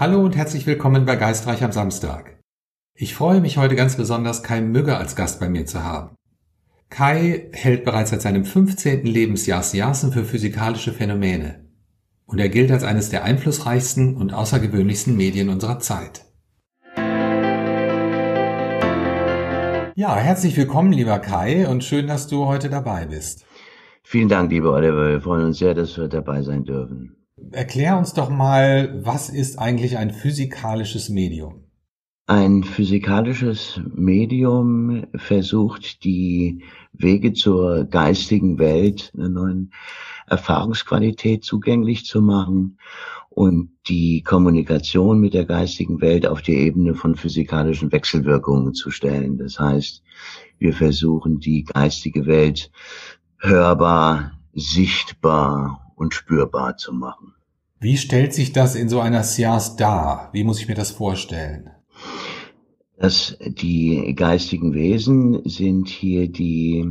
Hallo und herzlich willkommen bei Geistreich am Samstag. Ich freue mich heute ganz besonders, Kai Mügge als Gast bei mir zu haben. Kai hält bereits seit seinem 15. Lebensjahr Siasen für physikalische Phänomene. Und er gilt als eines der einflussreichsten und außergewöhnlichsten Medien unserer Zeit. Ja, herzlich willkommen, lieber Kai, und schön, dass du heute dabei bist. Vielen Dank, lieber Oliver. Wir freuen uns sehr, dass wir dabei sein dürfen. Erklär uns doch mal, was ist eigentlich ein physikalisches Medium? Ein physikalisches Medium versucht, die Wege zur geistigen Welt, einer neuen Erfahrungsqualität zugänglich zu machen und die Kommunikation mit der geistigen Welt auf die Ebene von physikalischen Wechselwirkungen zu stellen. Das heißt, wir versuchen die geistige Welt hörbar, sichtbar und spürbar zu machen. Wie stellt sich das in so einer Sias dar? Wie muss ich mir das vorstellen? Dass die geistigen Wesen sind hier die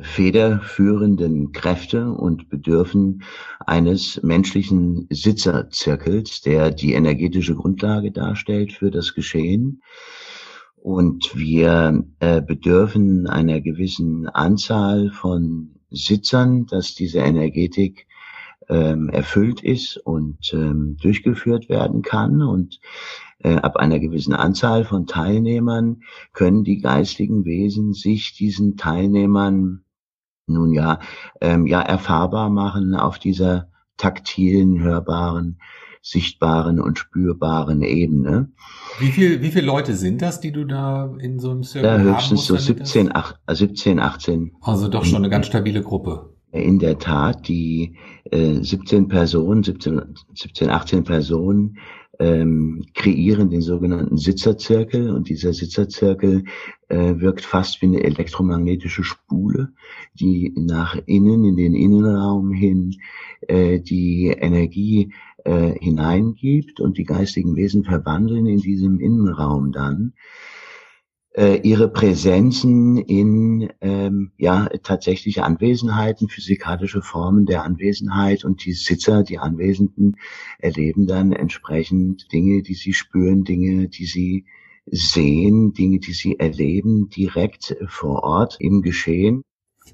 federführenden Kräfte und bedürfen eines menschlichen Sitzerzirkels, der die energetische Grundlage darstellt für das Geschehen. Und wir äh, bedürfen einer gewissen Anzahl von Sitzern, dass diese Energetik ähm, erfüllt ist und ähm, durchgeführt werden kann. Und äh, ab einer gewissen Anzahl von Teilnehmern können die geistigen Wesen sich diesen Teilnehmern nun ja, ähm, ja erfahrbar machen auf dieser taktilen, hörbaren, sichtbaren und spürbaren Ebene. Wie viel, wie viele Leute sind das, die du da in so einem Circle Ja, höchstens so 17, 8, 17, 18. Also doch schon eine ganz stabile Gruppe. In der Tat, die äh, 17 Personen, 17, 17, 18 Personen ähm, kreieren den sogenannten Sitzerzirkel und dieser Sitzerzirkel äh, wirkt fast wie eine elektromagnetische Spule, die nach innen, in den Innenraum hin äh, die Energie äh, hineingibt und die geistigen Wesen verwandeln in diesem Innenraum dann ihre Präsenzen in ähm, ja tatsächliche Anwesenheiten, physikalische Formen der Anwesenheit und die Sitzer, die Anwesenden erleben dann entsprechend Dinge, die sie spüren, Dinge, die sie sehen, Dinge, die sie erleben, direkt vor Ort im Geschehen.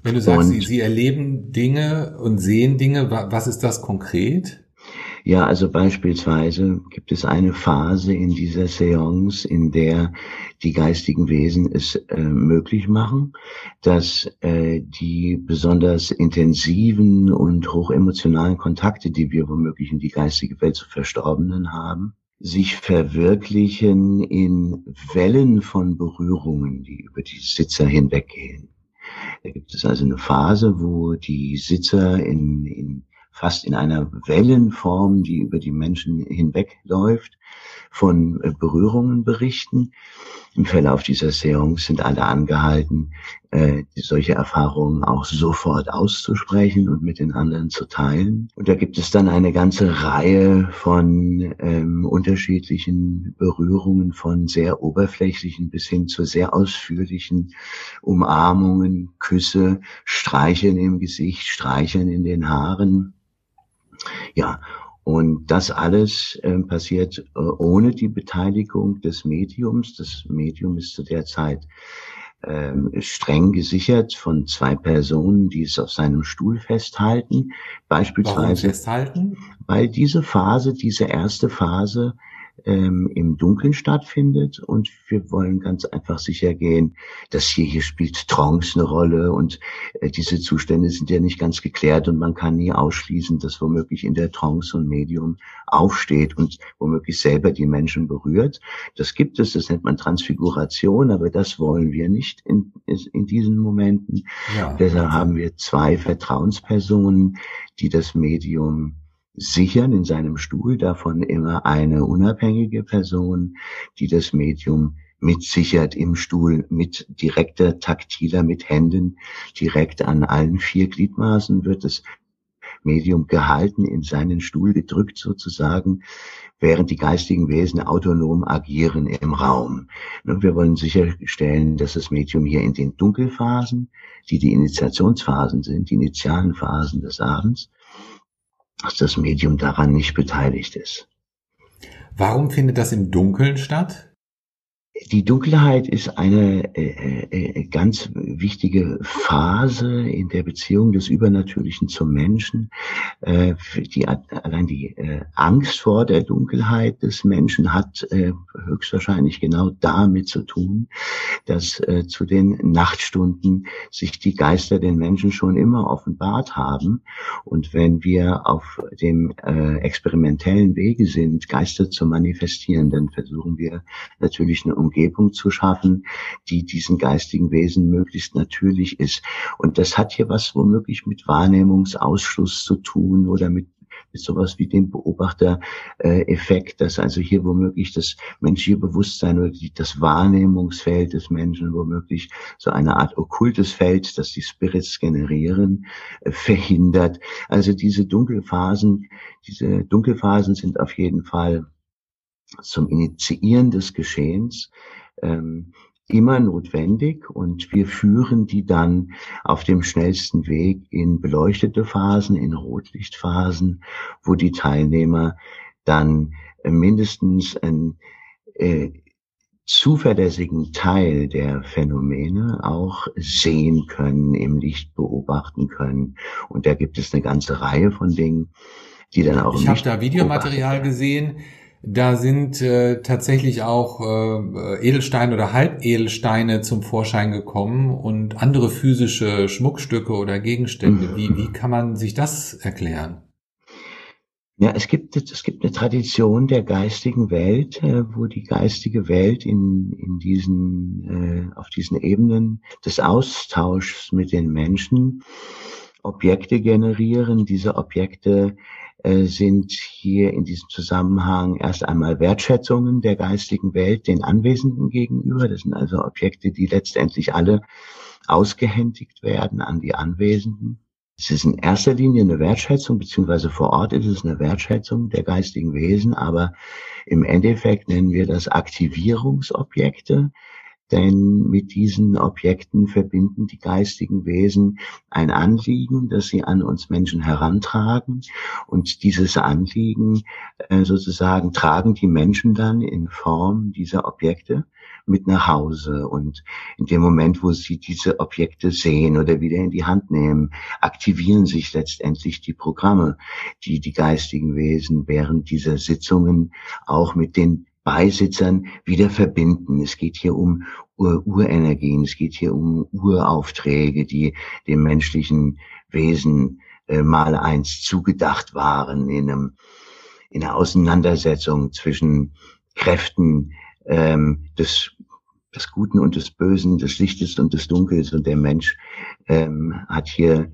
Wenn du sagst, und, sie, sie erleben Dinge und sehen Dinge, was ist das konkret? Ja, also beispielsweise gibt es eine Phase in dieser Seance, in der die geistigen Wesen es äh, möglich machen, dass äh, die besonders intensiven und hochemotionalen Kontakte, die wir womöglich in die geistige Welt zu Verstorbenen haben, sich verwirklichen in Wellen von Berührungen, die über die Sitzer hinweggehen. Da gibt es also eine Phase, wo die Sitzer in, in fast in einer Wellenform, die über die Menschen hinwegläuft, von äh, Berührungen berichten. Im Verlauf dieser Seance sind alle angehalten, äh, solche Erfahrungen auch sofort auszusprechen und mit den anderen zu teilen. Und da gibt es dann eine ganze Reihe von ähm, unterschiedlichen Berührungen, von sehr oberflächlichen bis hin zu sehr ausführlichen Umarmungen, Küsse, Streicheln im Gesicht, Streicheln in den Haaren ja, und das alles äh, passiert äh, ohne die Beteiligung des Mediums. Das Medium ist zu der Zeit ähm, streng gesichert von zwei Personen, die es auf seinem Stuhl festhalten. Beispielsweise Warum festhalten? Weil diese Phase, diese erste Phase ähm, im Dunkeln stattfindet und wir wollen ganz einfach sicher gehen, dass hier, hier spielt Trance eine Rolle und äh, diese Zustände sind ja nicht ganz geklärt und man kann nie ausschließen, dass womöglich in der Trance ein Medium aufsteht und womöglich selber die Menschen berührt. Das gibt es, das nennt man Transfiguration, aber das wollen wir nicht in, in diesen Momenten. Ja. Deshalb haben wir zwei Vertrauenspersonen, die das Medium sichern in seinem Stuhl, davon immer eine unabhängige Person, die das Medium mitsichert im Stuhl mit direkter taktiler, mit Händen direkt an allen vier Gliedmaßen wird das Medium gehalten, in seinen Stuhl gedrückt sozusagen, während die geistigen Wesen autonom agieren im Raum. Und wir wollen sicherstellen, dass das Medium hier in den Dunkelphasen, die die Initiationsphasen sind, die initialen Phasen des Abends, dass das Medium daran nicht beteiligt ist. Warum findet das im Dunkeln statt? Die Dunkelheit ist eine äh, äh, ganz wichtige Phase in der Beziehung des Übernatürlichen zum Menschen. Äh, die, allein die äh, Angst vor der Dunkelheit des Menschen hat äh, höchstwahrscheinlich genau damit zu tun, dass äh, zu den Nachtstunden sich die Geister den Menschen schon immer offenbart haben. Und wenn wir auf dem äh, experimentellen Wege sind, Geister zu manifestieren, dann versuchen wir natürlich eine Umgebung zu schaffen, die diesen geistigen Wesen möglichst natürlich ist. Und das hat hier was womöglich mit Wahrnehmungsausschluss zu tun oder mit mit sowas wie dem Beobachtereffekt, dass also hier womöglich das menschliche Bewusstsein oder die, das Wahrnehmungsfeld des Menschen womöglich so eine Art okkultes Feld, das die Spirits generieren, äh, verhindert. Also diese Dunkelphasen, diese Dunkelphasen sind auf jeden Fall zum Initiieren des Geschehens ähm, immer notwendig und wir führen die dann auf dem schnellsten Weg in beleuchtete Phasen, in Rotlichtphasen, wo die Teilnehmer dann äh, mindestens einen äh, zuverlässigen Teil der Phänomene auch sehen können, im Licht beobachten können. Und da gibt es eine ganze Reihe von Dingen, die dann auch. Ich habe da Videomaterial gesehen da sind äh, tatsächlich auch äh, Edelsteine oder Halbedelsteine zum Vorschein gekommen und andere physische Schmuckstücke oder Gegenstände. Wie, wie kann man sich das erklären? Ja, es gibt, es gibt eine Tradition der geistigen Welt, äh, wo die geistige Welt in, in diesen, äh, auf diesen Ebenen des Austauschs mit den Menschen Objekte generieren. Diese Objekte sind hier in diesem Zusammenhang erst einmal Wertschätzungen der geistigen Welt den Anwesenden gegenüber. Das sind also Objekte, die letztendlich alle ausgehändigt werden an die Anwesenden. Es ist in erster Linie eine Wertschätzung, beziehungsweise vor Ort ist es eine Wertschätzung der geistigen Wesen, aber im Endeffekt nennen wir das Aktivierungsobjekte. Denn mit diesen Objekten verbinden die geistigen Wesen ein Anliegen, das sie an uns Menschen herantragen. Und dieses Anliegen äh, sozusagen tragen die Menschen dann in Form dieser Objekte mit nach Hause. Und in dem Moment, wo sie diese Objekte sehen oder wieder in die Hand nehmen, aktivieren sich letztendlich die Programme, die die geistigen Wesen während dieser Sitzungen auch mit den Beisitzern wieder verbinden. Es geht hier um Ur Urenergien, es geht hier um Uraufträge, die dem menschlichen Wesen äh, mal eins zugedacht waren in einem in einer Auseinandersetzung zwischen Kräften ähm, des des Guten und des Bösen, des Lichtes und des Dunkels und der Mensch ähm, hat hier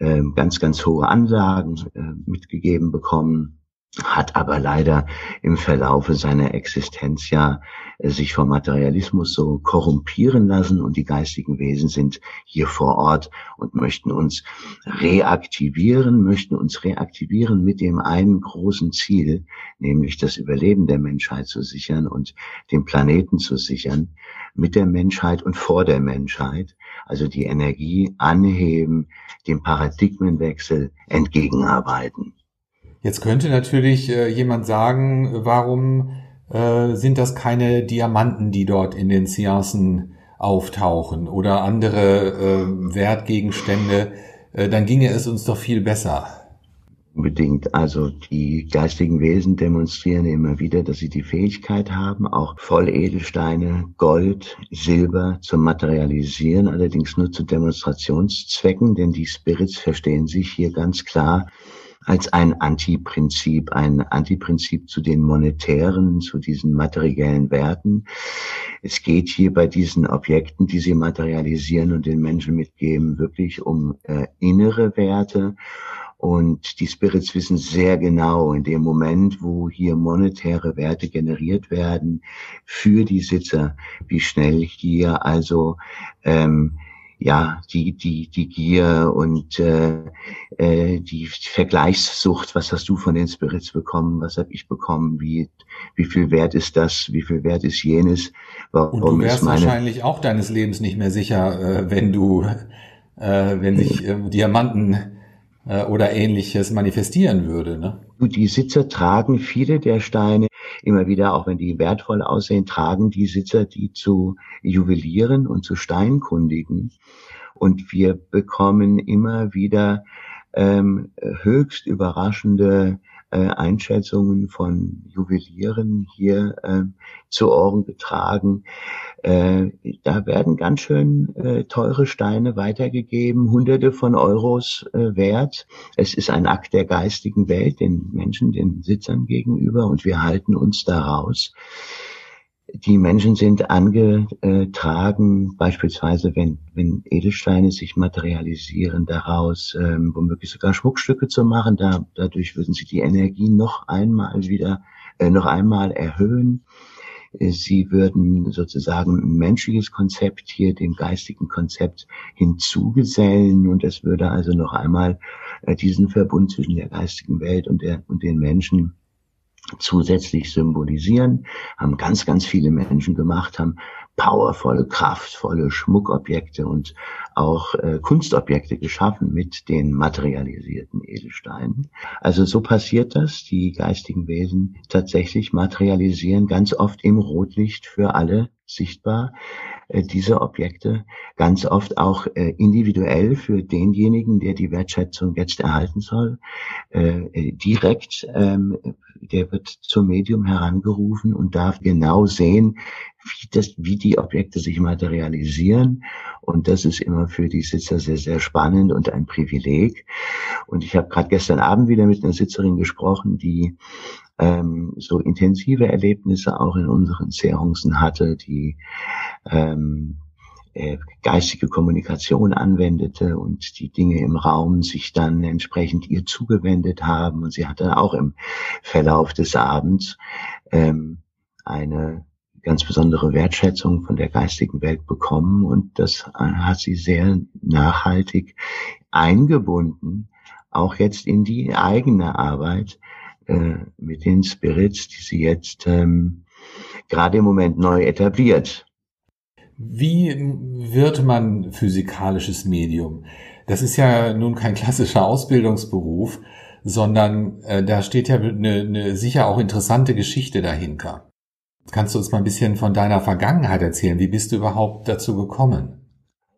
ähm, ganz, ganz hohe Anlagen äh, mitgegeben bekommen hat aber leider im Verlaufe seiner Existenz ja äh, sich vom Materialismus so korrumpieren lassen und die geistigen Wesen sind hier vor Ort und möchten uns reaktivieren, möchten uns reaktivieren mit dem einen großen Ziel, nämlich das Überleben der Menschheit zu sichern und den Planeten zu sichern, mit der Menschheit und vor der Menschheit, also die Energie anheben, dem Paradigmenwechsel entgegenarbeiten. Jetzt könnte natürlich äh, jemand sagen, warum äh, sind das keine Diamanten, die dort in den Seancen auftauchen oder andere äh, Wertgegenstände, äh, dann ginge es uns doch viel besser. Unbedingt. Also die geistigen Wesen demonstrieren immer wieder, dass sie die Fähigkeit haben, auch Volledelsteine, Gold, Silber zu materialisieren, allerdings nur zu Demonstrationszwecken, denn die Spirits verstehen sich hier ganz klar als ein Antiprinzip, ein Antiprinzip zu den monetären, zu diesen materiellen Werten. Es geht hier bei diesen Objekten, die sie materialisieren und den Menschen mitgeben, wirklich um äh, innere Werte. Und die Spirits wissen sehr genau, in dem Moment, wo hier monetäre Werte generiert werden für die Sitzer, wie schnell hier also ähm, ja, die, die, die Gier und äh, äh, die Vergleichssucht, was hast du von den Spirits bekommen, was habe ich bekommen, wie, wie viel wert ist das, wie viel wert ist jenes, warum und du wärst meine... wahrscheinlich auch deines Lebens nicht mehr sicher, äh, wenn du, äh, wenn sich äh, Diamanten äh, oder ähnliches manifestieren würde. Ne? Die Sitzer tragen viele der Steine immer wieder, auch wenn die wertvoll aussehen, tragen die Sitzer die zu Juwelieren und zu Steinkundigen. Und wir bekommen immer wieder ähm, höchst überraschende äh, Einschätzungen von Juwelieren hier äh, zu Ohren getragen. Äh, da werden ganz schön äh, teure Steine weitergegeben, hunderte von Euros äh, wert. Es ist ein Akt der geistigen Welt, den Menschen, den Sitzern gegenüber und wir halten uns daraus die Menschen sind angetragen, beispielsweise wenn, wenn Edelsteine sich materialisieren, daraus ähm, womöglich sogar Schmuckstücke zu machen. Da, dadurch würden sie die Energie noch einmal wieder, äh, noch einmal erhöhen. Sie würden sozusagen ein menschliches Konzept hier dem geistigen Konzept hinzugesellen und es würde also noch einmal äh, diesen Verbund zwischen der geistigen Welt und, der, und den Menschen zusätzlich symbolisieren, haben ganz, ganz viele Menschen gemacht, haben powervolle, kraftvolle Schmuckobjekte und auch äh, Kunstobjekte geschaffen mit den materialisierten Edelsteinen. Also so passiert das. Die geistigen Wesen tatsächlich materialisieren ganz oft im Rotlicht für alle sichtbar äh, diese Objekte ganz oft auch äh, individuell für denjenigen, der die Wertschätzung jetzt erhalten soll, äh, direkt, ähm, der wird zum Medium herangerufen und darf genau sehen, wie, das, wie die Objekte sich materialisieren. Und das ist immer für die Sitzer sehr, sehr spannend und ein Privileg. Und ich habe gerade gestern Abend wieder mit einer Sitzerin gesprochen, die ähm, so intensive Erlebnisse auch in unseren Seancen hatte, die ähm, äh, geistige Kommunikation anwendete und die Dinge im Raum sich dann entsprechend ihr zugewendet haben. Und sie hatte auch im Verlauf des Abends ähm, eine ganz besondere Wertschätzung von der geistigen Welt bekommen und das hat sie sehr nachhaltig eingebunden, auch jetzt in die eigene Arbeit äh, mit den Spirits, die sie jetzt ähm, gerade im Moment neu etabliert. Wie wird man physikalisches Medium? Das ist ja nun kein klassischer Ausbildungsberuf, sondern äh, da steht ja eine, eine sicher auch interessante Geschichte dahinter. Kannst du uns mal ein bisschen von deiner Vergangenheit erzählen? Wie bist du überhaupt dazu gekommen?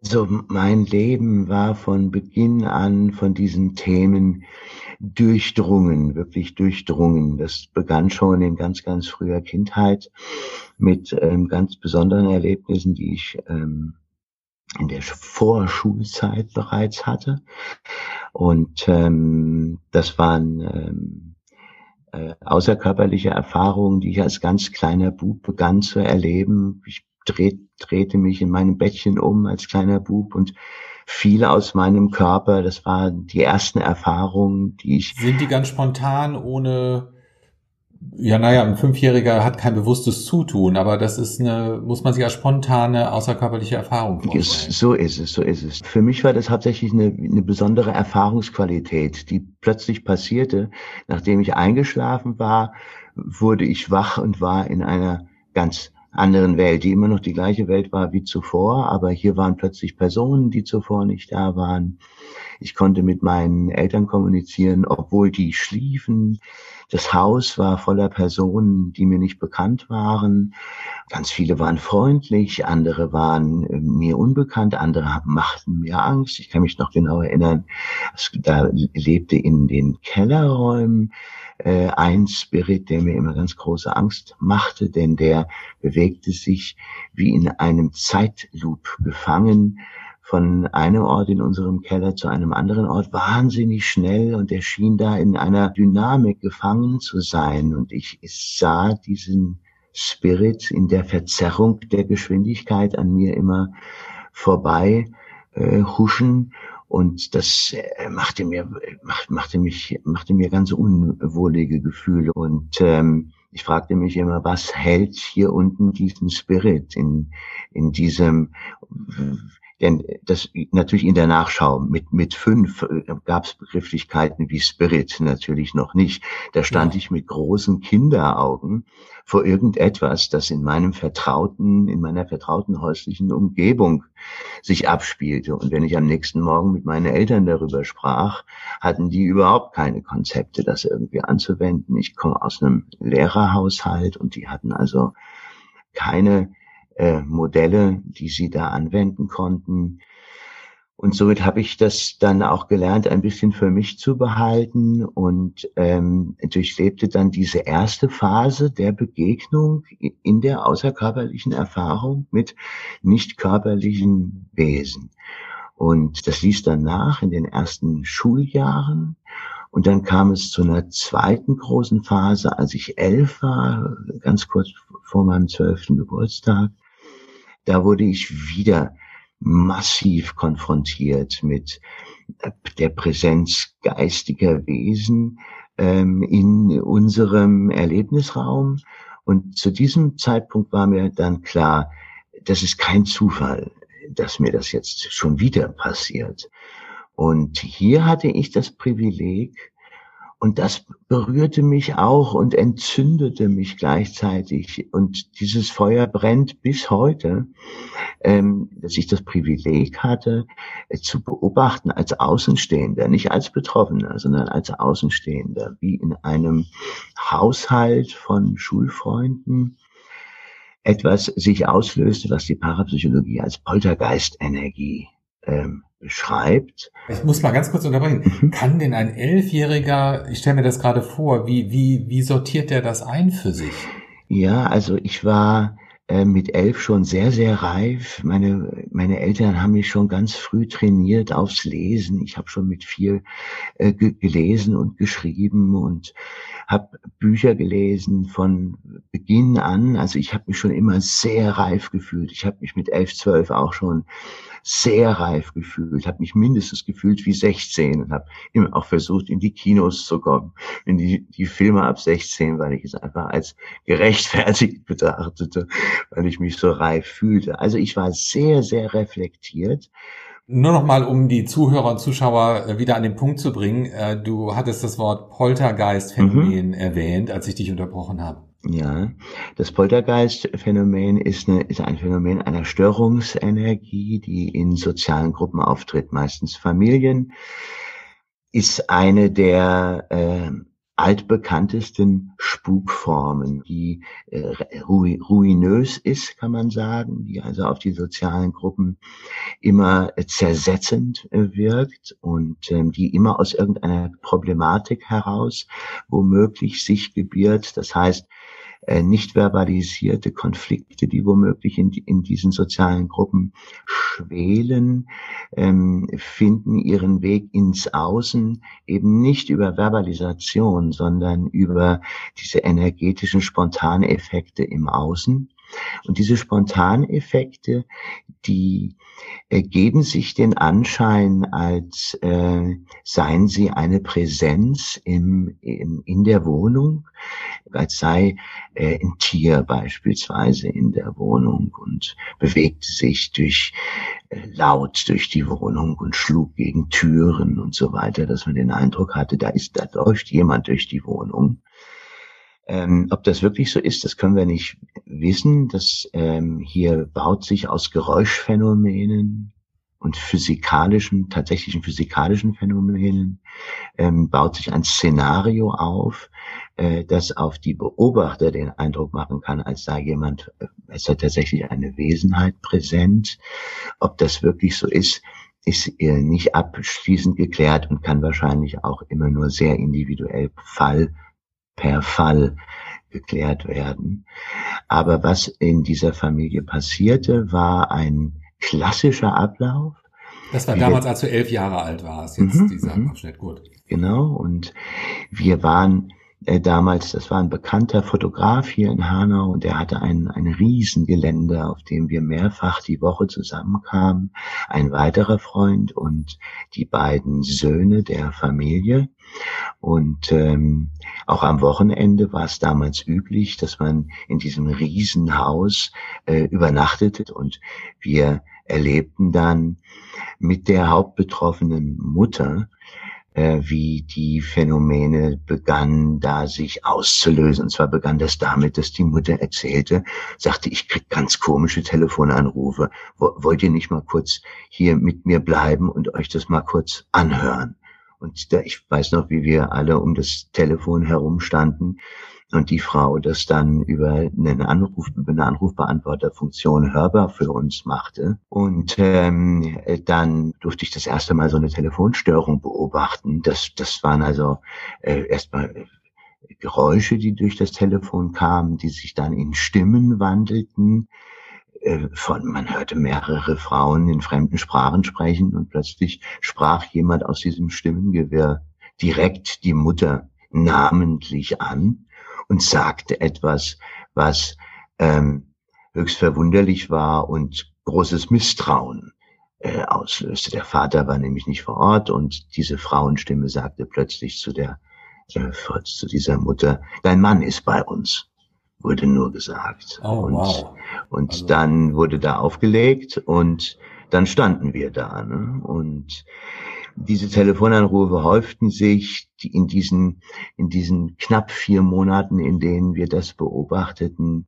So, mein Leben war von Beginn an von diesen Themen durchdrungen, wirklich durchdrungen. Das begann schon in ganz, ganz früher Kindheit mit ähm, ganz besonderen Erlebnissen, die ich ähm, in der Vorschulzeit bereits hatte. Und ähm, das waren ähm, äh, außerkörperliche Erfahrungen, die ich als ganz kleiner Bub begann zu erleben. Ich dreh, drehte mich in meinem Bettchen um als kleiner Bub und fiel aus meinem Körper. Das waren die ersten Erfahrungen, die ich. Sind die ganz spontan, ohne ja, naja, ein Fünfjähriger hat kein bewusstes Zutun, aber das ist eine, muss man sich als spontane, außerkörperliche Erfahrung vorstellen. So ist es, so ist es. Für mich war das hauptsächlich eine, eine besondere Erfahrungsqualität, die plötzlich passierte. Nachdem ich eingeschlafen war, wurde ich wach und war in einer ganz anderen Welt, die immer noch die gleiche Welt war wie zuvor, aber hier waren plötzlich Personen, die zuvor nicht da waren. Ich konnte mit meinen Eltern kommunizieren, obwohl die schliefen. Das Haus war voller Personen, die mir nicht bekannt waren. Ganz viele waren freundlich, andere waren äh, mir unbekannt, andere machten mir Angst. Ich kann mich noch genau erinnern, da lebte in den Kellerräumen äh, ein Spirit, der mir immer ganz große Angst machte, denn der bewegte sich wie in einem Zeitloop gefangen von einem Ort in unserem Keller zu einem anderen Ort. Wahnsinnig schnell und er schien da in einer Dynamik gefangen zu sein. Und ich sah diesen Spirit in der Verzerrung der Geschwindigkeit an mir immer vorbei äh, huschen. Und das äh, machte mir macht, machte mich machte mir ganz unwohlige Gefühle. Und ähm, ich fragte mich immer, was hält hier unten diesen Spirit in in diesem denn das natürlich in der Nachschau mit mit fünf äh, gab es Begrifflichkeiten wie Spirit natürlich noch nicht. Da stand ja. ich mit großen Kinderaugen vor irgendetwas, das in meinem vertrauten, in meiner vertrauten häuslichen Umgebung sich abspielte. Und wenn ich am nächsten Morgen mit meinen Eltern darüber sprach, hatten die überhaupt keine Konzepte, das irgendwie anzuwenden. Ich komme aus einem Lehrerhaushalt und die hatten also keine äh, Modelle, die sie da anwenden konnten. Und somit habe ich das dann auch gelernt, ein bisschen für mich zu behalten und ähm, durchlebte dann diese erste Phase der Begegnung in der außerkörperlichen Erfahrung mit nicht körperlichen Wesen. Und das ließ dann nach in den ersten Schuljahren. Und dann kam es zu einer zweiten großen Phase, als ich elf war, ganz kurz vor meinem zwölften Geburtstag. Da wurde ich wieder massiv konfrontiert mit der Präsenz geistiger Wesen ähm, in unserem Erlebnisraum. Und zu diesem Zeitpunkt war mir dann klar, das ist kein Zufall, dass mir das jetzt schon wieder passiert. Und hier hatte ich das Privileg, und das berührte mich auch und entzündete mich gleichzeitig. Und dieses Feuer brennt bis heute, ähm, dass ich das Privileg hatte, äh, zu beobachten als Außenstehender, nicht als Betroffener, sondern als Außenstehender, wie in einem Haushalt von Schulfreunden etwas sich auslöste, was die Parapsychologie als Poltergeistenergie ähm. Ich muss mal ganz kurz unterbrechen. Mhm. Kann denn ein Elfjähriger, ich stelle mir das gerade vor, wie, wie, wie sortiert der das ein für sich? Ja, also ich war äh, mit elf schon sehr, sehr reif. Meine, meine Eltern haben mich schon ganz früh trainiert aufs Lesen. Ich habe schon mit vier äh, gelesen und geschrieben und habe Bücher gelesen von Beginn an. Also ich habe mich schon immer sehr reif gefühlt. Ich habe mich mit elf, zwölf auch schon sehr reif gefühlt, habe mich mindestens gefühlt wie 16 und habe immer auch versucht, in die Kinos zu kommen, in die, die Filme ab 16, weil ich es einfach als gerechtfertigt betrachtete, weil ich mich so reif fühlte. Also ich war sehr, sehr reflektiert. Nur noch mal, um die Zuhörer und Zuschauer äh, wieder an den Punkt zu bringen. Äh, du hattest das Wort Poltergeist-Phänomen mhm. erwähnt, als ich dich unterbrochen habe. Ja, das Poltergeist-Phänomen ist, eine, ist ein Phänomen einer Störungsenergie, die in sozialen Gruppen auftritt, meistens Familien, ist eine der äh, altbekanntesten Spukformen, die äh, ruinös ist, kann man sagen, die also auf die sozialen Gruppen immer äh, zersetzend äh, wirkt und ähm, die immer aus irgendeiner Problematik heraus womöglich sich gebiert. Das heißt, nicht verbalisierte Konflikte, die womöglich in, in diesen sozialen Gruppen schwelen, ähm, finden ihren Weg ins Außen eben nicht über Verbalisation, sondern über diese energetischen Spontaneffekte im Außen. Und diese Spontaneffekte, die äh, geben sich den Anschein, als äh, seien sie eine Präsenz im, im, in der Wohnung, als sei äh, ein Tier beispielsweise in der Wohnung und bewegte sich durch äh, laut durch die Wohnung und schlug gegen Türen und so weiter, dass man den Eindruck hatte, da ist, da läuft jemand durch die Wohnung. Ähm, ob das wirklich so ist, das können wir nicht wissen. Das ähm, hier baut sich aus Geräuschphänomenen und physikalischen, tatsächlichen physikalischen Phänomenen, ähm, baut sich ein Szenario auf, äh, das auf die Beobachter den Eindruck machen kann, als sei jemand, äh, es sei tatsächlich eine Wesenheit präsent. Ob das wirklich so ist, ist äh, nicht abschließend geklärt und kann wahrscheinlich auch immer nur sehr individuell Fall per Fall geklärt werden. Aber was in dieser Familie passierte, war ein klassischer Ablauf. Das war damals, als du elf Jahre alt warst, jetzt mhm, dieser mhm. Abschnitt, gut. Genau, und wir waren äh, damals, das war ein bekannter Fotograf hier in Hanau und er hatte ein, ein Riesengelände, auf dem wir mehrfach die Woche zusammenkamen. Ein weiterer Freund und die beiden Söhne der Familie. Und ähm, auch am Wochenende war es damals üblich, dass man in diesem Riesenhaus äh, übernachtete und wir erlebten dann mit der hauptbetroffenen Mutter, äh, wie die Phänomene begannen, da sich auszulösen. Und zwar begann das damit, dass die Mutter erzählte, sagte, ich krieg ganz komische Telefonanrufe. Wollt ihr nicht mal kurz hier mit mir bleiben und euch das mal kurz anhören? Und da, ich weiß noch, wie wir alle um das Telefon herumstanden und die Frau das dann über einen Anruf, über eine Anrufbeantworterfunktion hörbar für uns machte. Und ähm, dann durfte ich das erste Mal so eine Telefonstörung beobachten. Das, das waren also äh, erstmal Geräusche, die durch das Telefon kamen, die sich dann in Stimmen wandelten. Äh, von, man hörte mehrere Frauen in fremden Sprachen sprechen und plötzlich sprach jemand aus diesem Stimmengewirr direkt die Mutter namentlich an und sagte etwas, was ähm, höchst verwunderlich war und großes Misstrauen äh, auslöste. Der Vater war nämlich nicht vor Ort und diese Frauenstimme sagte plötzlich zu der äh, zu dieser Mutter, dein Mann ist bei uns, wurde nur gesagt. Oh, und wow. und Also- dann wurde da aufgelegt und dann standen wir da. Ne? Und diese Telefonanrufe häuften sich in diesen, in diesen knapp vier Monaten, in denen wir das beobachteten,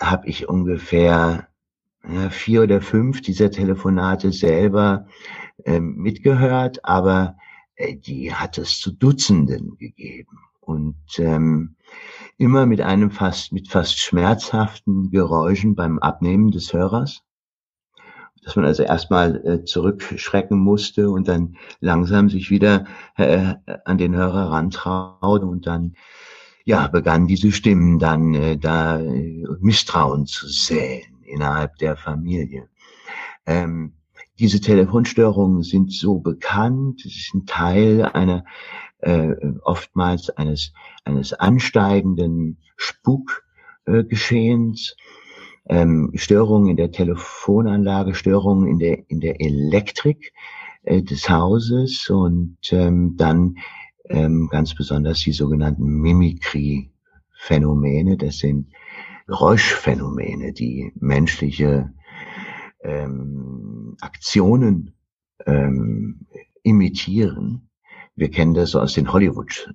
habe ich ungefähr vier oder fünf dieser Telefonate selber ähm, mitgehört, aber äh, die hat es zu Dutzenden gegeben. Und ähm, immer mit einem fast, mit fast schmerzhaften Geräuschen beim Abnehmen des Hörers dass man also erstmal äh, zurückschrecken musste und dann langsam sich wieder äh, an den Hörer rantraute und dann ja begannen diese Stimmen dann äh, da äh, Misstrauen zu säen innerhalb der Familie. Ähm, diese Telefonstörungen sind so bekannt, es ist ein Teil einer äh, oftmals eines eines ansteigenden Spukgeschehens. Äh, ähm, Störungen in der Telefonanlage, Störungen in der, in der Elektrik äh, des Hauses und ähm, dann ähm, ganz besonders die sogenannten Mimikry-Phänomene. Das sind Geräuschphänomene, die menschliche ähm, Aktionen ähm, imitieren. Wir kennen das so aus den Hollywood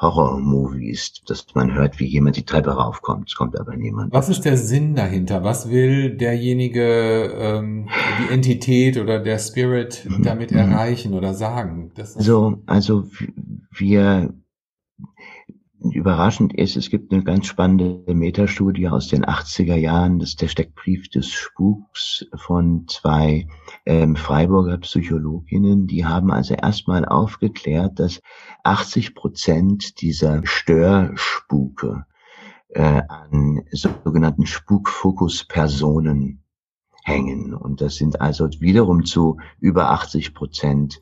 Horror-Movies, dass man hört, wie jemand die Treppe raufkommt. Es kommt aber niemand. Was ist der Sinn dahinter? Was will derjenige, ähm, die Entität oder der Spirit Mhm. damit Mhm. erreichen oder sagen? Also, also wir überraschend ist, es gibt eine ganz spannende Metastudie aus den 80er Jahren, das ist der Steckbrief des Spuks von zwei ähm, Freiburger Psychologinnen, die haben also erstmal aufgeklärt, dass 80 Prozent dieser Störspuke äh, an sogenannten Spukfokuspersonen hängen. Und das sind also wiederum zu über 80 Prozent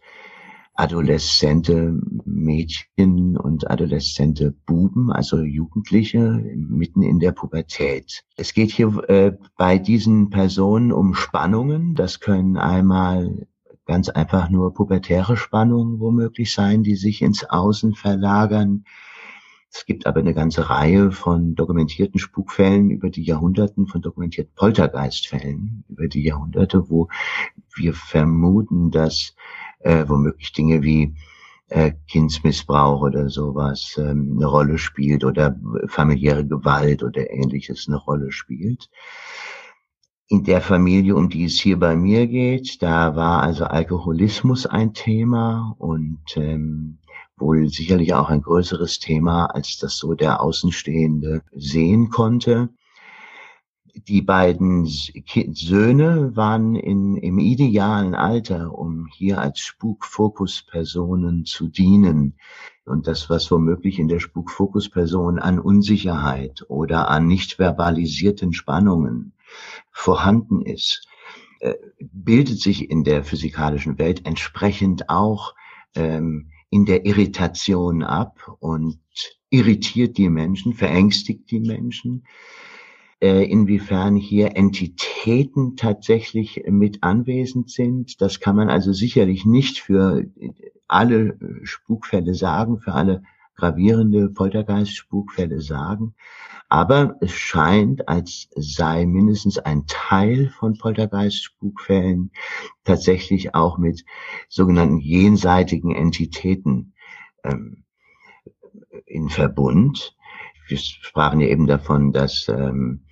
adoleszente Mädchen und adoleszente Buben, also Jugendliche mitten in der Pubertät. Es geht hier äh, bei diesen Personen um Spannungen. Das können einmal ganz einfach nur pubertäre Spannungen womöglich sein, die sich ins Außen verlagern. Es gibt aber eine ganze Reihe von dokumentierten Spukfällen über die Jahrhunderten, von dokumentierten Poltergeistfällen über die Jahrhunderte, wo wir vermuten, dass äh, womöglich Dinge wie äh, Kindsmissbrauch oder sowas ähm, eine Rolle spielt oder familiäre Gewalt oder ähnliches eine Rolle spielt. In der Familie, um die es hier bei mir geht, da war also Alkoholismus ein Thema und ähm, wohl sicherlich auch ein größeres Thema, als das so der Außenstehende sehen konnte. Die beiden Söhne waren in, im idealen Alter, um hier als Spukfokuspersonen zu dienen. Und das, was womöglich in der Spukfokusperson an Unsicherheit oder an nicht verbalisierten Spannungen vorhanden ist, äh, bildet sich in der physikalischen Welt entsprechend auch ähm, in der Irritation ab und irritiert die Menschen, verängstigt die Menschen inwiefern hier Entitäten tatsächlich mit anwesend sind. Das kann man also sicherlich nicht für alle Spukfälle sagen, für alle gravierende Poltergeist-Spukfälle sagen. Aber es scheint, als sei mindestens ein Teil von Poltergeist-Spukfällen tatsächlich auch mit sogenannten jenseitigen Entitäten ähm, in Verbund. Wir sprachen ja eben davon, dass ähm,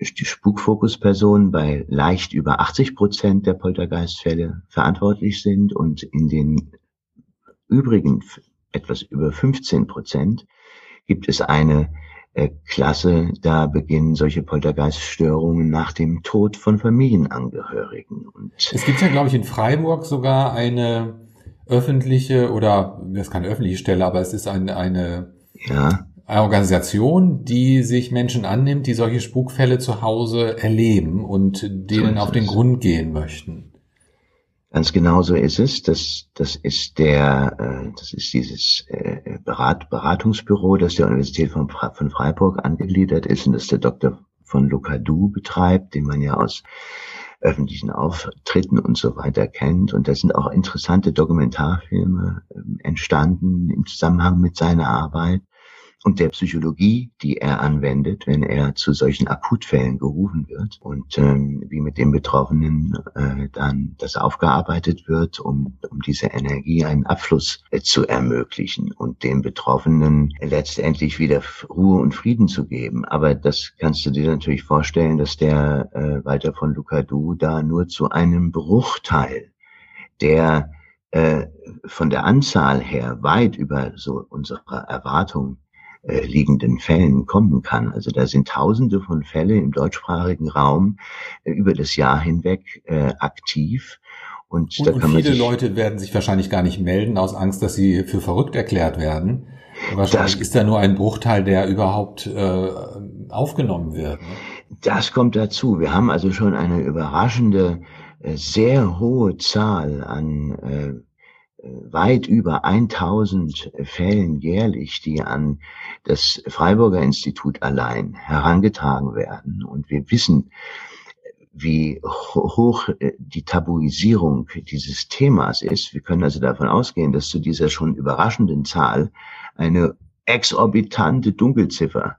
die Spukfokuspersonen bei leicht über 80 Prozent der Poltergeistfälle verantwortlich sind und in den übrigen etwas über 15 Prozent gibt es eine äh, Klasse, da beginnen solche Poltergeiststörungen nach dem Tod von Familienangehörigen. Und es gibt ja, glaube ich, in Freiburg sogar eine öffentliche oder das ist keine öffentliche Stelle, aber es ist eine, eine ja. Organisation, die sich Menschen annimmt, die solche Spukfälle zu Hause erleben und denen so auf den Grund gehen möchten. Ganz genau so ist es. Das, das ist der, äh, das ist dieses äh, Berat, Beratungsbüro, das der Universität von, von Freiburg angegliedert ist und das der Dr. von Lucadou betreibt, den man ja aus öffentlichen Auftritten und so weiter kennt. Und da sind auch interessante Dokumentarfilme äh, entstanden im Zusammenhang mit seiner Arbeit und der Psychologie, die er anwendet, wenn er zu solchen Akutfällen gerufen wird und ähm, wie mit dem Betroffenen äh, dann das aufgearbeitet wird, um, um diese Energie einen Abfluss äh, zu ermöglichen und dem Betroffenen letztendlich wieder Ruhe und Frieden zu geben. Aber das kannst du dir natürlich vorstellen, dass der äh, Walter von Lucadou da nur zu einem Bruchteil der äh, von der Anzahl her weit über so unsere Erwartung äh, liegenden Fällen kommen kann. Also da sind Tausende von Fälle im deutschsprachigen Raum äh, über das Jahr hinweg äh, aktiv. Und, und, da kann und viele Leute werden sich wahrscheinlich gar nicht melden aus Angst, dass sie für verrückt erklärt werden. Wahrscheinlich das, ist da nur ein Bruchteil, der überhaupt äh, aufgenommen wird. Ne? Das kommt dazu. Wir haben also schon eine überraschende, äh, sehr hohe Zahl an äh, weit über 1000 Fällen jährlich, die an das Freiburger Institut allein herangetragen werden. Und wir wissen, wie hoch äh, die Tabuisierung dieses Themas ist. Wir können also davon ausgehen, dass zu dieser schon überraschenden Zahl eine exorbitante Dunkelziffer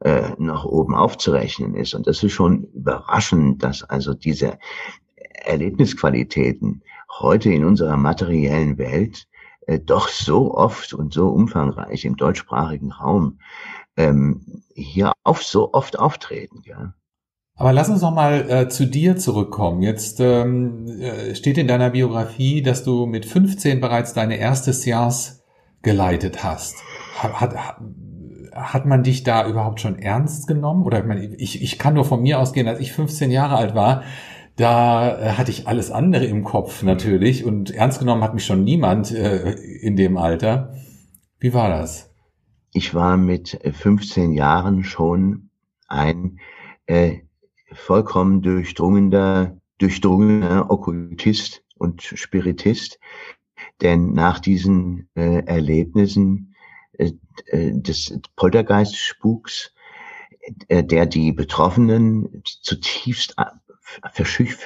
äh, nach oben aufzurechnen ist. Und das ist schon überraschend, dass also diese Erlebnisqualitäten heute in unserer materiellen Welt äh, doch so oft und so umfangreich im deutschsprachigen Raum ähm, hier auf so oft auftreten. Ja. Aber lass uns noch mal äh, zu dir zurückkommen. Jetzt ähm, äh, steht in deiner Biografie, dass du mit 15 bereits deine erste Seance geleitet hast. Hat, hat, hat man dich da überhaupt schon ernst genommen? Oder ich, meine, ich, ich kann nur von mir ausgehen, als ich 15 Jahre alt war, da äh, hatte ich alles andere im Kopf natürlich und ernst genommen hat mich schon niemand äh, in dem Alter. Wie war das? Ich war mit 15 Jahren schon ein äh, vollkommen durchdrungener, durchdrungener Okkultist und Spiritist, denn nach diesen äh, Erlebnissen äh, äh des Poltergeist-Spuks, äh, der die Betroffenen zutiefst verschüch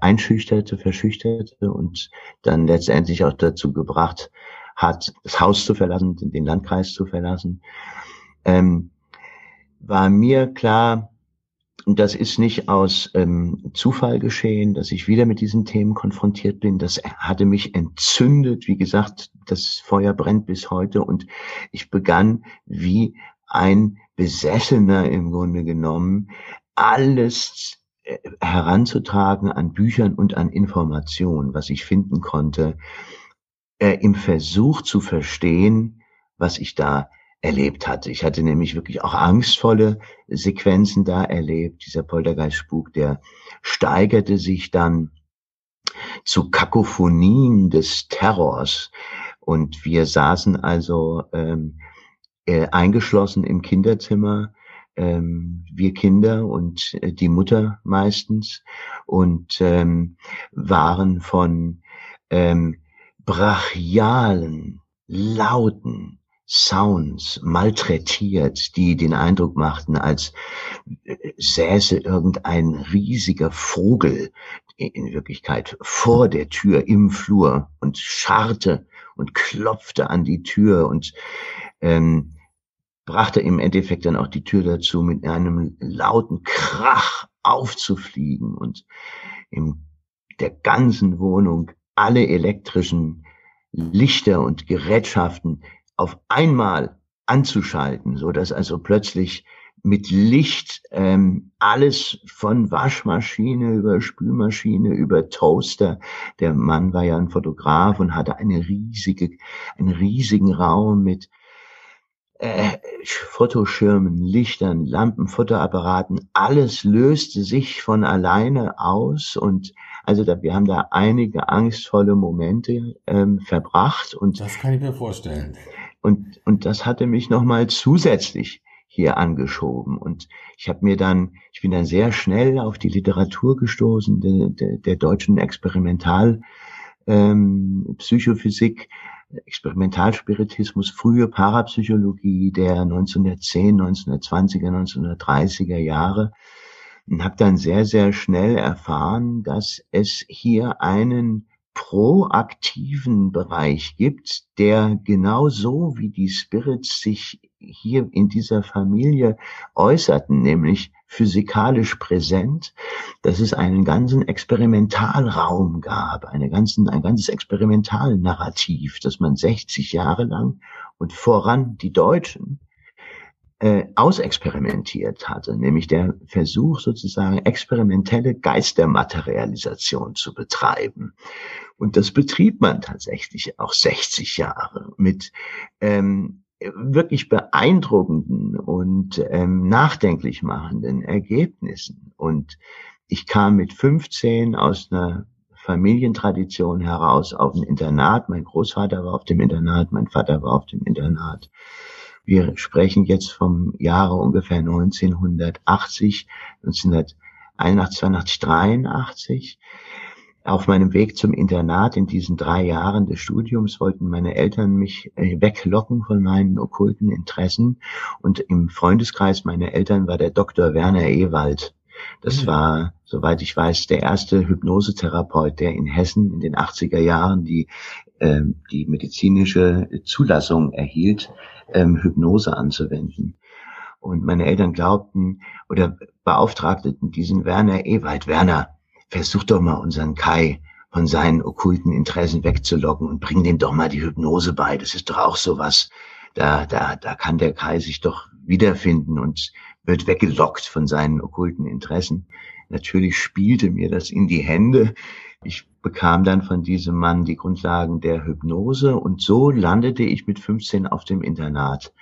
einschüchterte, verschüchterte und dann letztendlich auch dazu gebracht hat, das Haus zu verlassen, den Landkreis zu verlassen, ähm, war mir klar, das ist nicht aus ähm, Zufall geschehen, dass ich wieder mit diesen Themen konfrontiert bin. Das hatte mich entzündet. Wie gesagt, das Feuer brennt bis heute und ich begann wie ein Besessener im Grunde genommen alles äh, heranzutragen an Büchern und an Informationen, was ich finden konnte, äh, im Versuch zu verstehen, was ich da erlebt hatte. Ich hatte nämlich wirklich auch angstvolle Sequenzen da erlebt. Dieser Poltergeist-Spuk, der steigerte sich dann zu Kakophonien des Terrors. Und wir saßen also ähm, äh, eingeschlossen im Kinderzimmer ähm, wir Kinder und äh, die Mutter meistens und ähm, waren von ähm, brachialen, lauten Sounds malträtiert, die den Eindruck machten, als äh, säße irgendein riesiger Vogel in Wirklichkeit vor der Tür im Flur und scharrte und klopfte an die Tür und ähm, brachte im Endeffekt dann auch die Tür dazu, mit einem lauten Krach aufzufliegen und in der ganzen Wohnung alle elektrischen Lichter und Gerätschaften auf einmal anzuschalten, so dass also plötzlich mit Licht ähm, alles von Waschmaschine über Spülmaschine über Toaster. Der Mann war ja ein Fotograf und hatte eine riesige, einen riesigen Raum mit äh, Fotoschirmen, Lichtern, Lampen, Fotoapparaten, alles löste sich von alleine aus und also da, wir haben da einige angstvolle Momente ähm, verbracht und das kann ich mir vorstellen. Und und das hatte mich noch mal zusätzlich hier angeschoben und ich habe mir dann, ich bin dann sehr schnell auf die Literatur gestoßen der, der, der deutschen Experimental ähm, Psychophysik Experimentalspiritismus, frühe Parapsychologie der 1910, 1920er, 1930er Jahre. Und habe dann sehr, sehr schnell erfahren, dass es hier einen proaktiven Bereich gibt, der genauso wie die Spirits sich hier in dieser Familie äußerten, nämlich physikalisch präsent, dass es einen ganzen Experimentalraum gab, eine ganzen, ein ganzes Experimentalnarrativ, das man 60 Jahre lang und voran die Deutschen äh, ausexperimentiert hatte, nämlich der Versuch sozusagen experimentelle Geistermaterialisation zu betreiben. Und das betrieb man tatsächlich auch 60 Jahre mit ähm, wirklich beeindruckenden und ähm, nachdenklich machenden Ergebnissen. Und ich kam mit 15 aus einer Familientradition heraus auf ein Internat. Mein Großvater war auf dem Internat, mein Vater war auf dem Internat. Wir sprechen jetzt vom Jahre ungefähr 1980, 1981, 82, 83. Auf meinem Weg zum Internat in diesen drei Jahren des Studiums wollten meine Eltern mich äh, weglocken von meinen okkulten Interessen. Und im Freundeskreis meiner Eltern war der Dr. Werner Ewald. Das mhm. war, soweit ich weiß, der erste Hypnosetherapeut, der in Hessen in den 80er Jahren die, äh, die medizinische Zulassung erhielt, ähm, Hypnose anzuwenden. Und meine Eltern glaubten oder beauftragten diesen Werner Ewald, Werner, versuch doch mal unseren Kai von seinen okkulten Interessen wegzulocken und bring dem doch mal die Hypnose bei. Das ist doch auch sowas. Da, da, da kann der Kai sich doch wiederfinden und wird weggelockt von seinen okkulten Interessen. Natürlich spielte mir das in die Hände. Ich bekam dann von diesem Mann die Grundlagen der Hypnose und so landete ich mit 15 auf dem Internat,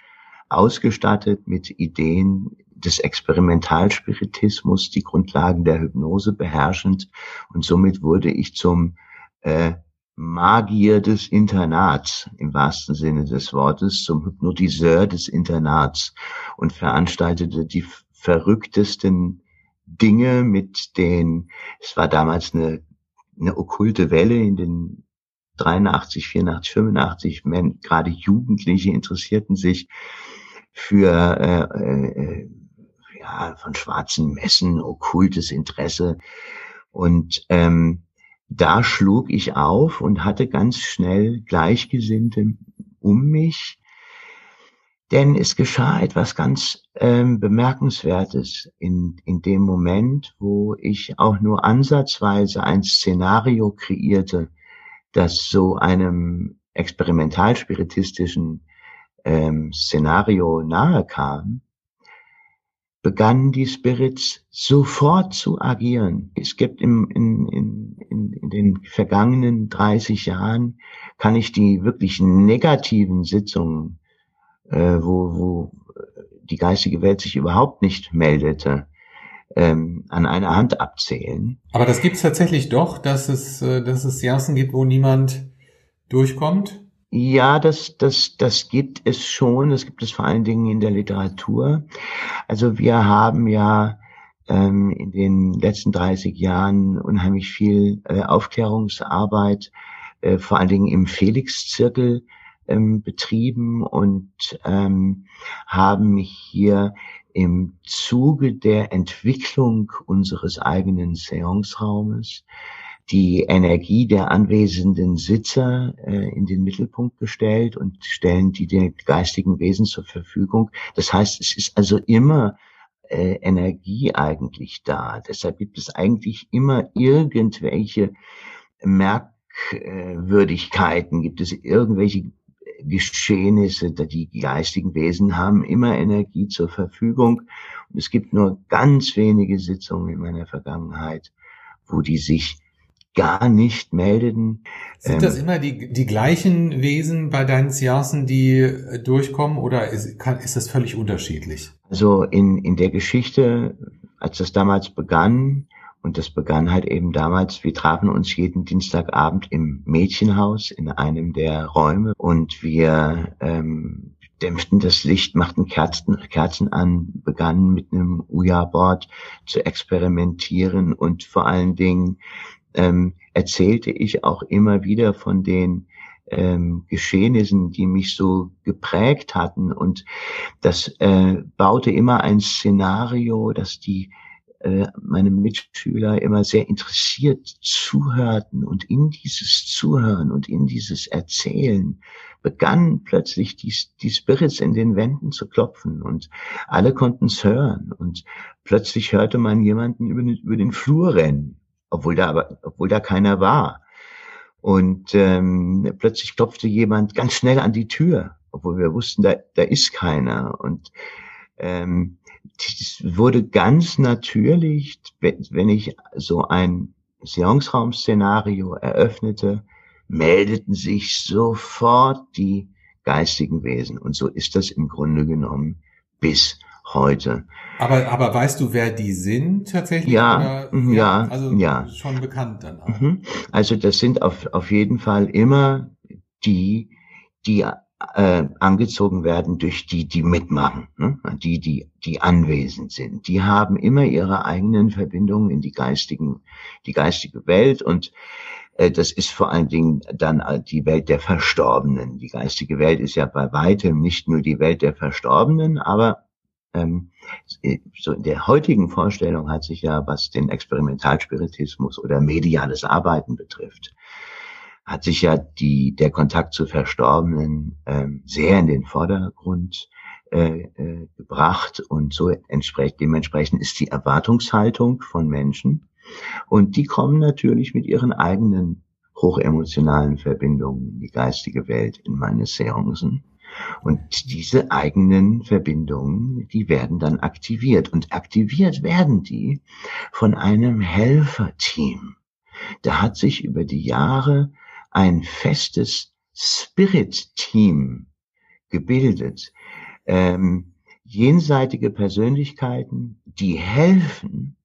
ausgestattet mit Ideen des Experimentalspiritismus, die Grundlagen der Hypnose beherrschend und somit wurde ich zum äh, Magier des Internats im wahrsten Sinne des Wortes, zum Hypnotiseur des Internats und veranstaltete die verrücktesten Dinge mit den, es war damals eine, eine okkulte Welle in den 83, 84, 85, gerade Jugendliche interessierten sich für äh, äh, ja, von schwarzen Messen, okkultes Interesse. Und ähm, da schlug ich auf und hatte ganz schnell Gleichgesinnte um mich. Denn es geschah etwas ganz ähm, Bemerkenswertes in, in dem Moment, wo ich auch nur ansatzweise ein Szenario kreierte, das so einem experimentalspiritistischen ähm, Szenario nahe kam, begannen die Spirits sofort zu agieren. Es gibt im, in, in, in, in den vergangenen 30 Jahren, kann ich die wirklich negativen Sitzungen, äh, wo, wo die geistige Welt sich überhaupt nicht meldete, ähm, an einer Hand abzählen. Aber das gibt es tatsächlich doch, dass es, äh, dass es Seancen gibt, wo niemand durchkommt? Ja, das, das, das gibt es schon. Das gibt es vor allen Dingen in der Literatur. Also wir haben ja ähm, in den letzten 30 Jahren unheimlich viel äh, Aufklärungsarbeit, äh, vor allen Dingen im Felix-Zirkel ähm, betrieben und ähm, haben hier im Zuge der Entwicklung unseres eigenen Seance-Raumes die Energie der anwesenden Sitzer äh, in den Mittelpunkt gestellt und stellen die den geistigen Wesen zur Verfügung. Das heißt, es ist also immer äh, Energie eigentlich da. Deshalb gibt es eigentlich immer irgendwelche Merkwürdigkeiten, gibt es irgendwelche Geschehnisse, die geistigen Wesen haben immer Energie zur Verfügung. Und es gibt nur ganz wenige Sitzungen in meiner Vergangenheit, wo die sich gar nicht meldeten. Sind das ähm, immer die, die gleichen Wesen bei deinen Seancen, die äh, durchkommen oder ist, kann, ist das völlig unterschiedlich? Also in, in der Geschichte, als das damals begann, und das begann halt eben damals, wir trafen uns jeden Dienstagabend im Mädchenhaus in einem der Räume und wir ähm, dämpften das Licht, machten Kerzen, Kerzen an, begannen mit einem Uja-Board zu experimentieren und vor allen Dingen ähm, erzählte ich auch immer wieder von den ähm, Geschehnissen, die mich so geprägt hatten. Und das äh, baute immer ein Szenario, dass die äh, meine Mitschüler immer sehr interessiert zuhörten und in dieses Zuhören und in dieses Erzählen begannen plötzlich die, die Spirits in den Wänden zu klopfen und alle konnten es hören und plötzlich hörte man jemanden über den, über den Flur rennen, obwohl da aber, obwohl da keiner war. Und ähm, plötzlich klopfte jemand ganz schnell an die Tür, obwohl wir wussten, da, da ist keiner. Und ähm, es wurde ganz natürlich, wenn ich so ein Seanceraum-Szenario eröffnete, meldeten sich sofort die geistigen Wesen. Und so ist das im Grunde genommen bis heute. Aber, aber weißt du, wer die sind tatsächlich? Ja, oder? Mhm, ja, also ja. schon bekannt dann auch. Mhm. Also das sind auf, auf jeden Fall immer die, die äh, angezogen werden durch die, die mitmachen, ne? die, die, die anwesend sind. Die haben immer ihre eigenen Verbindungen in die geistigen, die geistige Welt und äh, das ist vor allen Dingen dann die Welt der Verstorbenen. Die geistige Welt ist ja bei weitem nicht nur die Welt der Verstorbenen, aber so in der heutigen Vorstellung hat sich ja, was den Experimentalspiritismus oder mediales Arbeiten betrifft, hat sich ja die, der Kontakt zu Verstorbenen ähm, sehr in den Vordergrund äh, äh, gebracht und so entsprechend, dementsprechend ist die Erwartungshaltung von Menschen und die kommen natürlich mit ihren eigenen hochemotionalen Verbindungen in die geistige Welt in meine Seancen. Und diese eigenen Verbindungen, die werden dann aktiviert. Und aktiviert werden die von einem Helferteam. Da hat sich über die Jahre ein festes Spirit-Team gebildet. Ähm, jenseitige Persönlichkeiten, die helfen,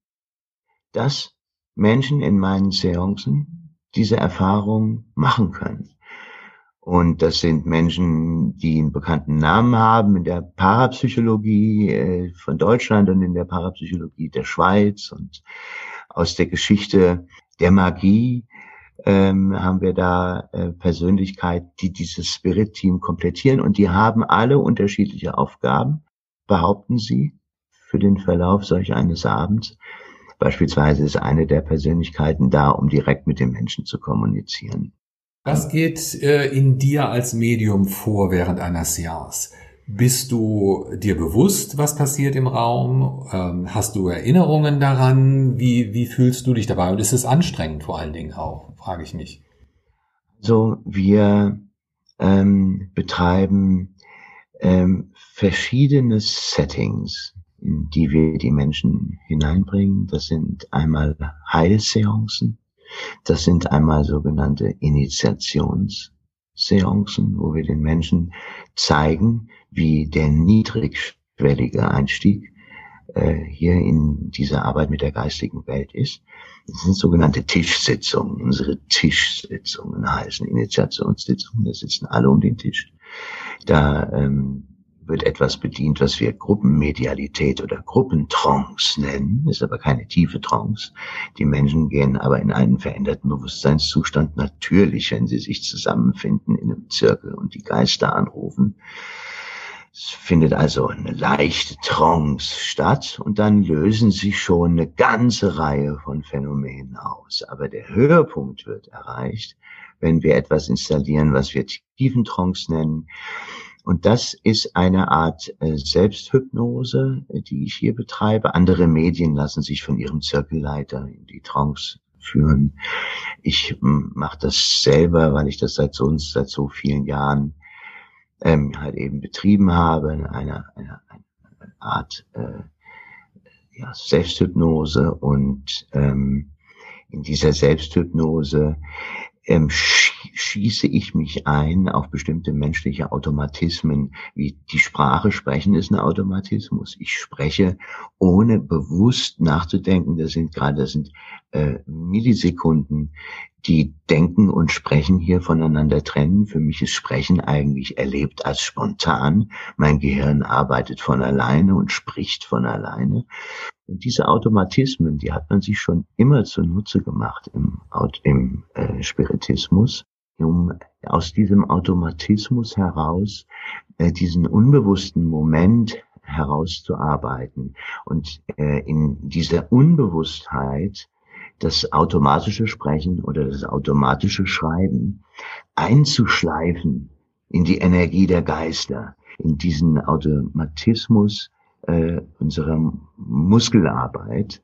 dass Menschen in meinen Seancen diese Erfahrung machen können. Und das sind Menschen, die einen bekannten Namen haben in der Parapsychologie äh, von Deutschland und in der Parapsychologie der Schweiz und aus der Geschichte der Magie ähm, haben wir da äh, Persönlichkeiten, die dieses Spirit-Team komplettieren und die haben alle unterschiedliche Aufgaben, behaupten sie, für den Verlauf solch eines Abends. Beispielsweise ist eine der Persönlichkeiten da, um direkt mit dem Menschen zu kommunizieren. Was geht äh, in dir als Medium vor während einer Seance? Bist du dir bewusst, was passiert im Raum? Ähm, hast du Erinnerungen daran? Wie, wie fühlst du dich dabei? Und ist es anstrengend vor allen Dingen auch, frage ich mich. So, wir ähm, betreiben ähm, verschiedene Settings, in die wir die Menschen hineinbringen. Das sind einmal Heilseancen, das sind einmal sogenannte Initiationsseancen, wo wir den Menschen zeigen, wie der niedrigschwellige Einstieg äh, hier in dieser Arbeit mit der geistigen Welt ist. Das sind sogenannte Tischsitzungen. Unsere Tischsitzungen heißen Initiationssitzungen. Da sitzen alle um den Tisch. Da ähm, wird etwas bedient, was wir Gruppenmedialität oder Gruppentrance nennen, ist aber keine tiefe Trance. Die Menschen gehen aber in einen veränderten Bewusstseinszustand natürlich, wenn sie sich zusammenfinden in einem Zirkel und die Geister anrufen Es findet also eine leichte Trance statt und dann lösen sich schon eine ganze Reihe von Phänomenen aus. Aber der Höhepunkt wird erreicht, wenn wir etwas installieren, was wir Tiefentrance nennen. Und das ist eine Art äh, Selbsthypnose, die ich hier betreibe. Andere Medien lassen sich von ihrem Zirkelleiter in die Trance führen. Ich mache das selber, weil ich das seit so, seit so vielen Jahren ähm, halt eben betrieben habe, eine, eine, eine Art äh, ja, Selbsthypnose und ähm, in dieser Selbsthypnose ähm, schieße ich mich ein auf bestimmte menschliche Automatismen, wie die Sprache sprechen ist ein Automatismus. Ich spreche ohne bewusst nachzudenken. Das sind gerade, das sind äh, Millisekunden, die Denken und Sprechen hier voneinander trennen. Für mich ist Sprechen eigentlich erlebt als spontan. Mein Gehirn arbeitet von alleine und spricht von alleine. Und diese Automatismen, die hat man sich schon immer zunutze gemacht im, im äh, Spiritismus, um aus diesem Automatismus heraus äh, diesen unbewussten Moment herauszuarbeiten und äh, in dieser Unbewusstheit das automatische Sprechen oder das automatische Schreiben einzuschleifen in die Energie der Geister, in diesen Automatismus äh, unserer Muskelarbeit,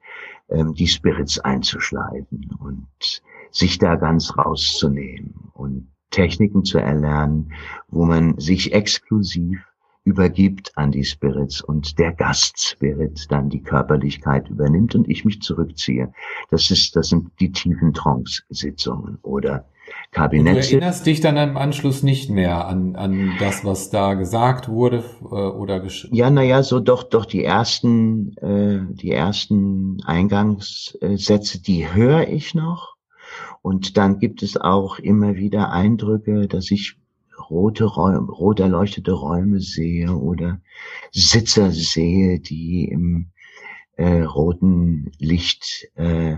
äh, die Spirits einzuschleifen und sich da ganz rauszunehmen und Techniken zu erlernen, wo man sich exklusiv übergibt an die Spirits und der Gastspirit dann die Körperlichkeit übernimmt und ich mich zurückziehe. Das ist, das sind die tiefen Trance-Sitzungen oder Kabinett. Du erinnerst dich dann im Anschluss nicht mehr an, an das, was da gesagt wurde äh, oder geschrieben? Ja, naja, so doch, doch die ersten, äh, die ersten Eingangssätze, die höre ich noch. Und dann gibt es auch immer wieder Eindrücke, dass ich rote Räume, rot erleuchtete Räume sehe oder Sitzer sehe, die im äh, roten Licht äh,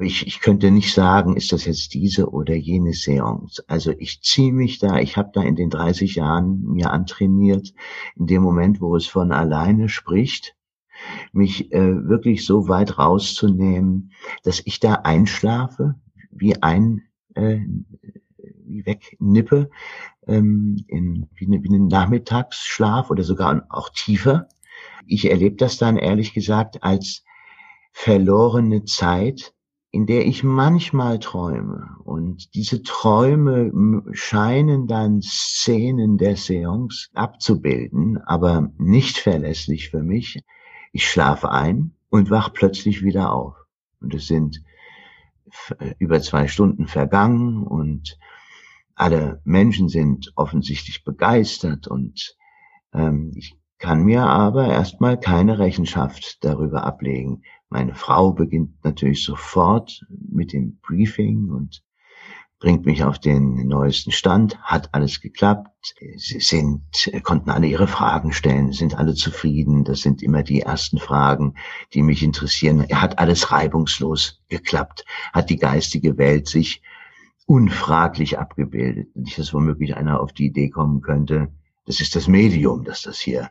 ich, ich könnte nicht sagen, ist das jetzt diese oder jene Seance. Also ich ziehe mich da, ich habe da in den 30 Jahren mir antrainiert, in dem Moment, wo es von alleine spricht, mich äh, wirklich so weit rauszunehmen, dass ich da einschlafe, wie ein äh, wie wegnippe, ähm, in, wie, eine, wie einen Nachmittagsschlaf oder sogar auch tiefer. Ich erlebe das dann ehrlich gesagt als verlorene Zeit, in der ich manchmal träume. Und diese Träume scheinen dann Szenen der Seance abzubilden, aber nicht verlässlich für mich. Ich schlafe ein und wach plötzlich wieder auf. Und es sind über zwei Stunden vergangen und alle Menschen sind offensichtlich begeistert und ähm, ich kann mir aber erstmal keine Rechenschaft darüber ablegen. Meine Frau beginnt natürlich sofort mit dem Briefing und bringt mich auf den neuesten Stand, hat alles geklappt, sie sind, konnten alle ihre Fragen stellen, sind alle zufrieden, das sind immer die ersten Fragen, die mich interessieren. Hat alles reibungslos geklappt, hat die geistige Welt sich unfraglich abgebildet. Nicht, dass womöglich einer auf die Idee kommen könnte, das ist das Medium, das das hier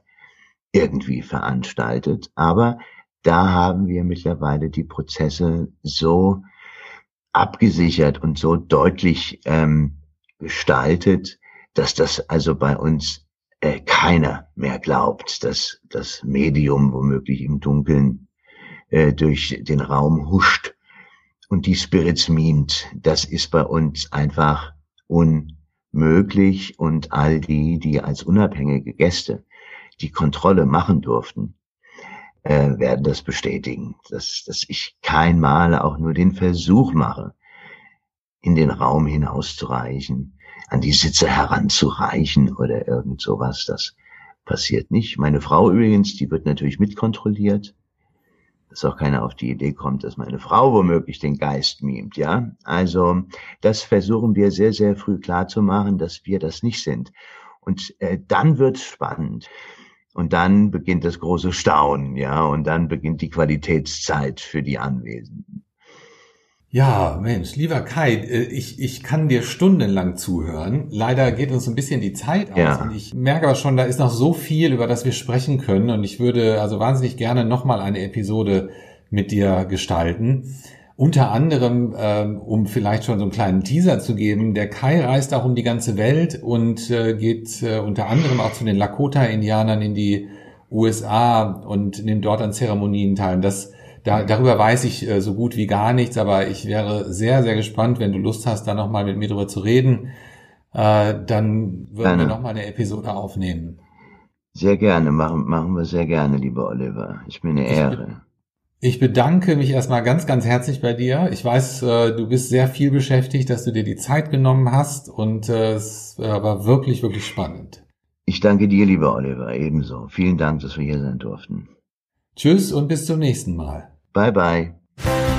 irgendwie veranstaltet. Aber da haben wir mittlerweile die Prozesse so abgesichert und so deutlich ähm, gestaltet, dass das also bei uns äh, keiner mehr glaubt, dass das Medium womöglich im Dunkeln äh, durch den Raum huscht und die Spirits mimt, das ist bei uns einfach unmöglich und all die, die als unabhängige Gäste die Kontrolle machen durften, äh, werden das bestätigen, dass, dass ich kein Mal auch nur den Versuch mache, in den Raum hinauszureichen, an die Sitze heranzureichen oder irgend sowas. Das passiert nicht. Meine Frau übrigens, die wird natürlich mitkontrolliert dass auch keiner auf die Idee kommt, dass meine Frau womöglich den Geist mimt, ja. Also das versuchen wir sehr, sehr früh klar zu machen, dass wir das nicht sind. Und äh, dann wird's spannend. Und dann beginnt das große Staunen, ja, und dann beginnt die Qualitätszeit für die Anwesenden. Ja, Mensch, lieber Kai, äh, ich, ich kann dir stundenlang zuhören. Leider geht uns ein bisschen die Zeit aus Ja. und ich merke aber schon, da ist noch so viel, über das wir sprechen können und ich würde also wahnsinnig gerne nochmal eine Episode mit dir gestalten. Unter anderem, ähm, um vielleicht schon so einen kleinen Teaser zu geben, der Kai reist auch um die ganze Welt und äh, geht äh, unter anderem auch zu den Lakota-Indianern in die USA und nimmt dort an Zeremonien teil. Das, da, darüber weiß ich äh, so gut wie gar nichts, aber ich wäre sehr, sehr gespannt, wenn du Lust hast, da nochmal mit mir drüber zu reden. Äh, dann würden Gerne. wir nochmal eine Episode aufnehmen. Sehr gerne, machen, machen wir sehr gerne, lieber Oliver. Ist mir eine Ich Ehre. Ich bedanke mich erstmal ganz, ganz herzlich bei dir. Ich weiß, äh, du bist sehr viel beschäftigt, dass du dir die Zeit genommen hast und äh, es äh, war wirklich, wirklich spannend. Ich danke dir, lieber Oliver, ebenso. Vielen Dank, dass wir hier sein durften. Tschüss und bis zum nächsten Mal. Bye bye.